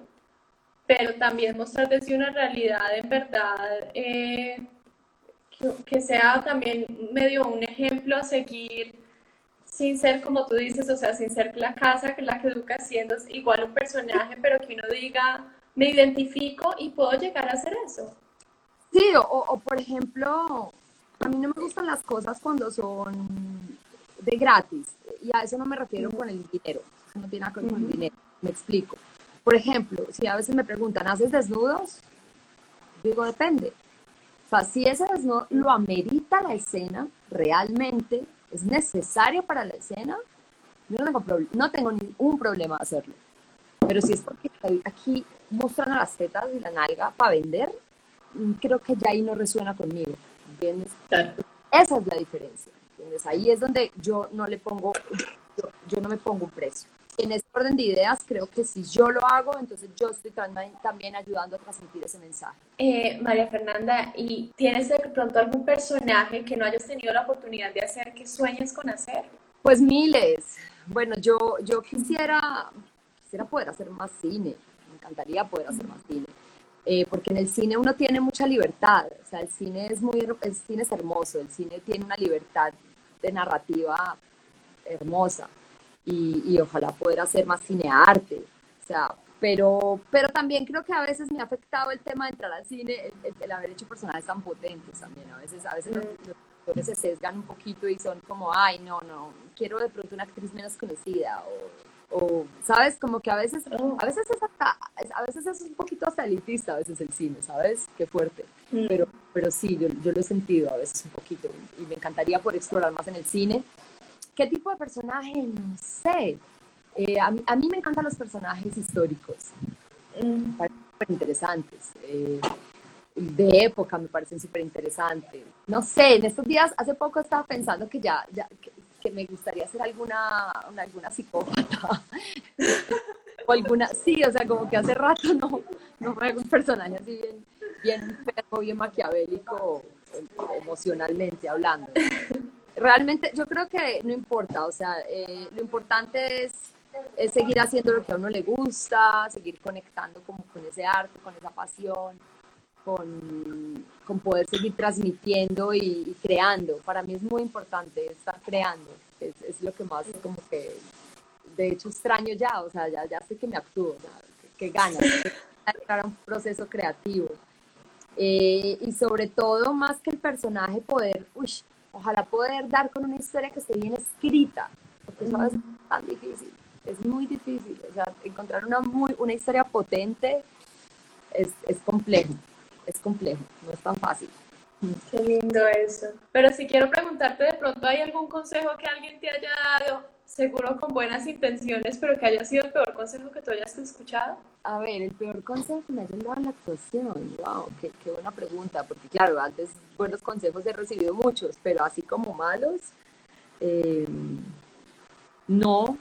pero también mostrar desde una realidad en verdad eh, que sea también medio un ejemplo a seguir sin ser como tú dices, o sea, sin ser la casa que la que educa siendo igual un personaje, pero que uno diga, me identifico y puedo llegar a hacer eso. Sí, o, o por ejemplo, a mí no me gustan las cosas cuando son de gratis, y a eso no me refiero con el dinero, no tiene nada que ver con el dinero, me explico. Por ejemplo, si a veces me preguntan, ¿haces desnudos? Digo, depende. O sea, si ese no lo amerita la escena, realmente es necesario para la escena, yo no tengo, no tengo ningún problema hacerlo. Pero si es porque estoy aquí mostrando las tetas y la nalga para vender, mm, creo que ya ahí no resuena conmigo. ¿entiendes? Esa es la diferencia. ¿entiendes? Ahí es donde yo no le pongo, yo, yo no me pongo un precio en este orden de ideas, creo que si yo lo hago, entonces yo estoy también ayudando a transmitir ese mensaje. Eh, María Fernanda, ¿y tienes de pronto algún personaje que no hayas tenido la oportunidad de hacer que sueñes con hacer? Pues miles. Bueno, yo, yo quisiera, quisiera poder hacer más cine, me encantaría poder hacer más cine. Eh, porque en el cine uno tiene mucha libertad, o sea, el cine es muy, el cine es hermoso, el cine tiene una libertad de narrativa hermosa y, ojalá poder hacer más cinearte. O sea, pero, pero también creo que a veces me ha afectado el tema de entrar al cine, el, haber hecho personajes tan potentes también. A veces, a veces los, se sesgan un poquito y son como, ay, no, no, quiero de pronto una actriz menos conocida o, o sabes, como que a veces, oh. a veces es hasta, a veces es un poquito hasta elitista a veces el cine, ¿sabes? Qué fuerte. Mm. Pero, pero sí, yo, yo lo he sentido a veces un poquito y me encantaría por explorar más en el cine ¿Qué tipo de personaje? No sé. Eh, a, mí, me encantan los personajes históricos. Me parecen súper interesantes. Eh, de época me parecen súper interesantes. No sé, en estos días, hace poco estaba pensando que ya, ya que, me gustaría ser alguna, alguna psicópata. o alguna, sí, o sea, como que hace rato no, no me hago un personaje así bien, bien bien maquiavélico, emocionalmente hablando realmente yo creo que no importa, o sea, eh, lo importante es, seguir haciendo lo que a uno le gusta, seguir conectando como con ese arte, con esa pasión, con, con poder seguir transmitiendo y, creando. Para mí es muy importante estar creando, es, es, lo que más como que, de hecho extraño ya, o sea, ya, ya sé que me actúo, que, que gana, que un proceso creativo. Eh, y sobre todo, más que el personaje, poder, uy, ojalá poder dar con una historia que esté bien escrita, porque eso es tan difícil, es muy difícil, o sea, encontrar una, muy, una historia potente es, es complejo, es complejo, no es tan fácil. Qué lindo eso. Pero si quiero preguntarte, de pronto hay algún consejo que alguien te haya dado, seguro con buenas intenciones, pero que haya sido el peor consejo que tú hayas escuchado. A ver, el peor consejo que me hayan dado en la actuación. Wow, qué, qué buena pregunta, porque claro, antes buenos consejos he recibido muchos, pero así como malos, eh, no.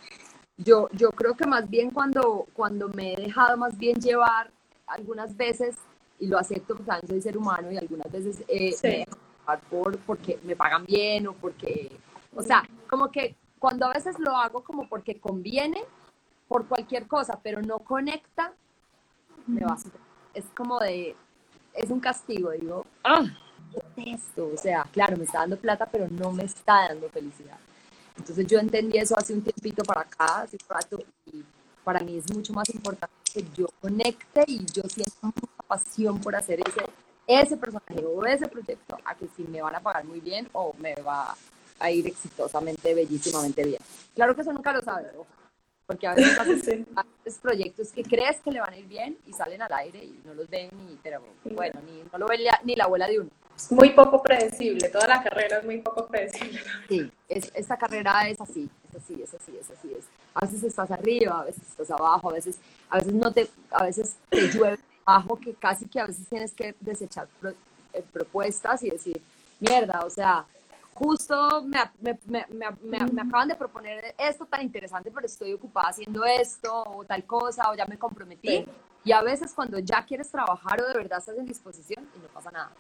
Yo, yo creo que más bien cuando, cuando me he dejado más bien llevar algunas veces y lo acepto porque soy ser humano y algunas veces eh, Sí. me llevar por porque me pagan bien o porque, o sea, como que cuando a veces lo hago como porque conviene por cualquier cosa, pero no conecta, me va a. Es como de, es un castigo, digo, ¡ah! esto, o sea, claro, me está dando plata, pero no me está dando felicidad. Entonces yo entendí eso hace un tiempito para acá, hace un rato, y para mí es mucho más importante que yo conecte y yo sienta mucha pasión por hacer ese, ese personaje o ese proyecto, a que si me van a pagar muy bien o me va a ir exitosamente, bellísimamente bien. Claro que eso nunca lo sabes, porque a veces haces Sí. proyectos que crees que le van a ir bien y salen al aire y no los ven ni, pero bueno, ni, no lo ve la- ni la abuela de uno. Es muy poco predecible, toda la carrera es muy poco predecible. Sí, es, esta carrera es así, es así, es así, es así. Es. A veces estás arriba, a veces estás abajo, a veces, a veces no te, a veces te llueve abajo que casi que a veces tienes que desechar pro- eh, propuestas y decir, mierda, o sea, justo me, me, me, me, acaban de proponer esto tan interesante, pero estoy ocupada haciendo esto o tal cosa, o ya me comprometí. Sí. Y a veces cuando ya quieres trabajar o de verdad estás en disposición y no pasa nada.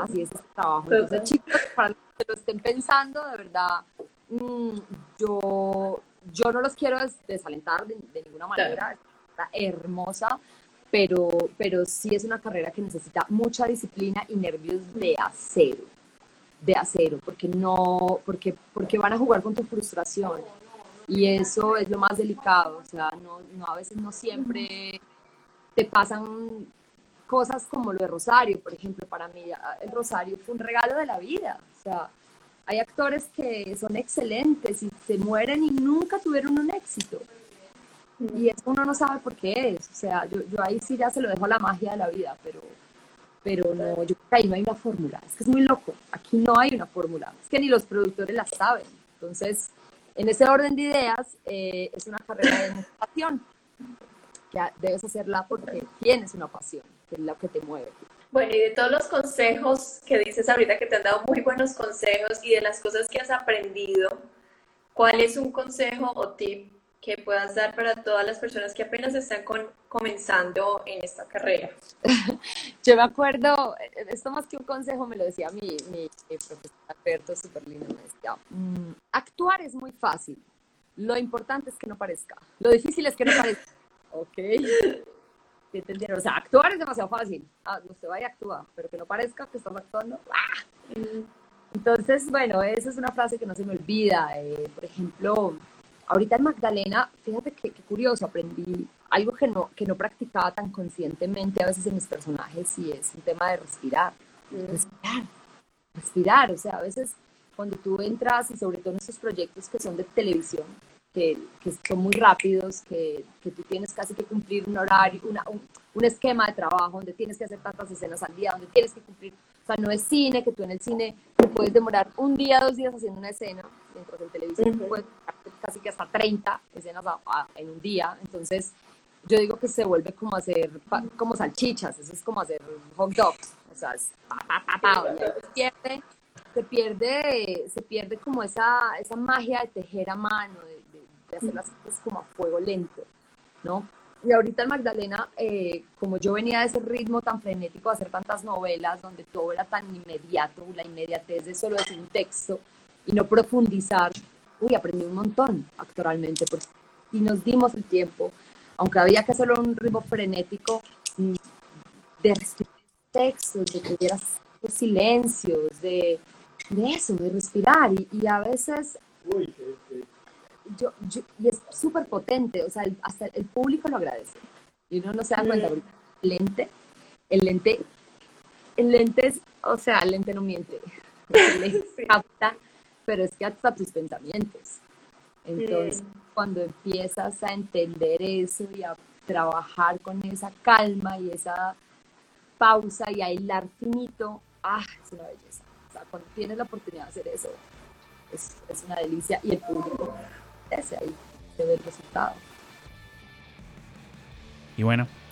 Así es este trabajo. Entonces, Total. chicos, para los que lo estén pensando, de verdad, mm, yo, yo no los quiero des- desalentar de, de ninguna manera. Está hermosa, pero, pero sí es una carrera que necesita mucha disciplina y nervios de acero. De acero, porque no, porque, porque van a jugar con tu frustración. Y eso es lo más delicado. O sea, no, no, a veces no siempre te pasan cosas como lo de Rosario, por ejemplo, para mí el Rosario fue un regalo de la vida. O sea, hay actores que son excelentes y se mueren y nunca tuvieron un éxito. Y eso uno no sabe por qué es. O sea, yo, yo ahí sí ya se lo dejo a la magia de la vida, pero, pero no, yo creo que ahí no hay una fórmula. Es que es muy loco. Aquí no hay una fórmula. Es que ni los productores la saben. Entonces, en ese orden de ideas, eh, es una carrera de pasión que debes hacerla porque tienes una pasión, que es la que te mueve. Bueno, y de todos los consejos que dices ahorita, que te han dado muy buenos consejos y de las cosas que has aprendido, ¿cuál es un consejo o tip que puedas dar para todas las personas que apenas están con- comenzando en esta carrera? Yo me acuerdo, esto más que un consejo me lo decía mi, mi, mi profesor Alberto, súper lindo, me decía, "Mm, actuar es muy fácil, lo importante es que no parezca, lo difícil es que no parezca. Ok, ¿Sí entendieron? O sea, actuar es demasiado fácil, ah, usted vaya y actúa, pero que no parezca que estás actuando. ¡ah! Entonces, bueno, esa es una frase que no se me olvida. eh, por ejemplo, ahorita en Magdalena, fíjate qué curioso, aprendí algo que no, que no practicaba tan conscientemente a veces en mis personajes y es un tema de respirar. Respirar, respirar. O sea, a veces cuando tú entras y sobre todo en estos proyectos que son de televisión, que, que son muy rápidos, que, que tú tienes casi que cumplir un horario, una- un, un esquema de trabajo donde tienes que hacer tantas escenas al día, donde tienes que cumplir, o sea, no es cine, que tú en el cine te puedes demorar un día, dos días haciendo una escena, mientras en televisión Ujú. puedes demorar casi que hasta 30 escenas a- a- en un día, entonces yo digo que se vuelve como hacer, como salchichas, eso es como hacer hot dogs, o sea, es pa, pa, pa, se pierde, se pierde, se pierde como esa, esa magia de tejer a mano, de, de- de hacer las cosas como a fuego lento, ¿no? Y ahorita en Magdalena, eh, como yo venía de ese ritmo tan frenético de hacer tantas novelas, donde todo era tan inmediato, la inmediatez de solo decir un texto y no profundizar, uy, aprendí un montón actoralmente, porque y nos dimos el tiempo, aunque había que hacerlo a un ritmo frenético, mm, de respirar textos, de que hubieras los silencios, de, de eso, de respirar. Y, y a veces, yo, yo- y es súper potente, o sea, el- hasta el público lo agradece. Y uno no se da cuenta, el lente, el lente, el lente es, o sea, el lente no miente. El lente capta, pero es que hasta tus pensamientos. Entonces, cuando empiezas a entender eso y a, trabajar con esa calma y esa pausa y a hilar finito, ah, es una belleza. O sea, cuando tienes la oportunidad de hacer eso, es, es una delicia y el público, ese ahí, se ve el resultado. Y bueno,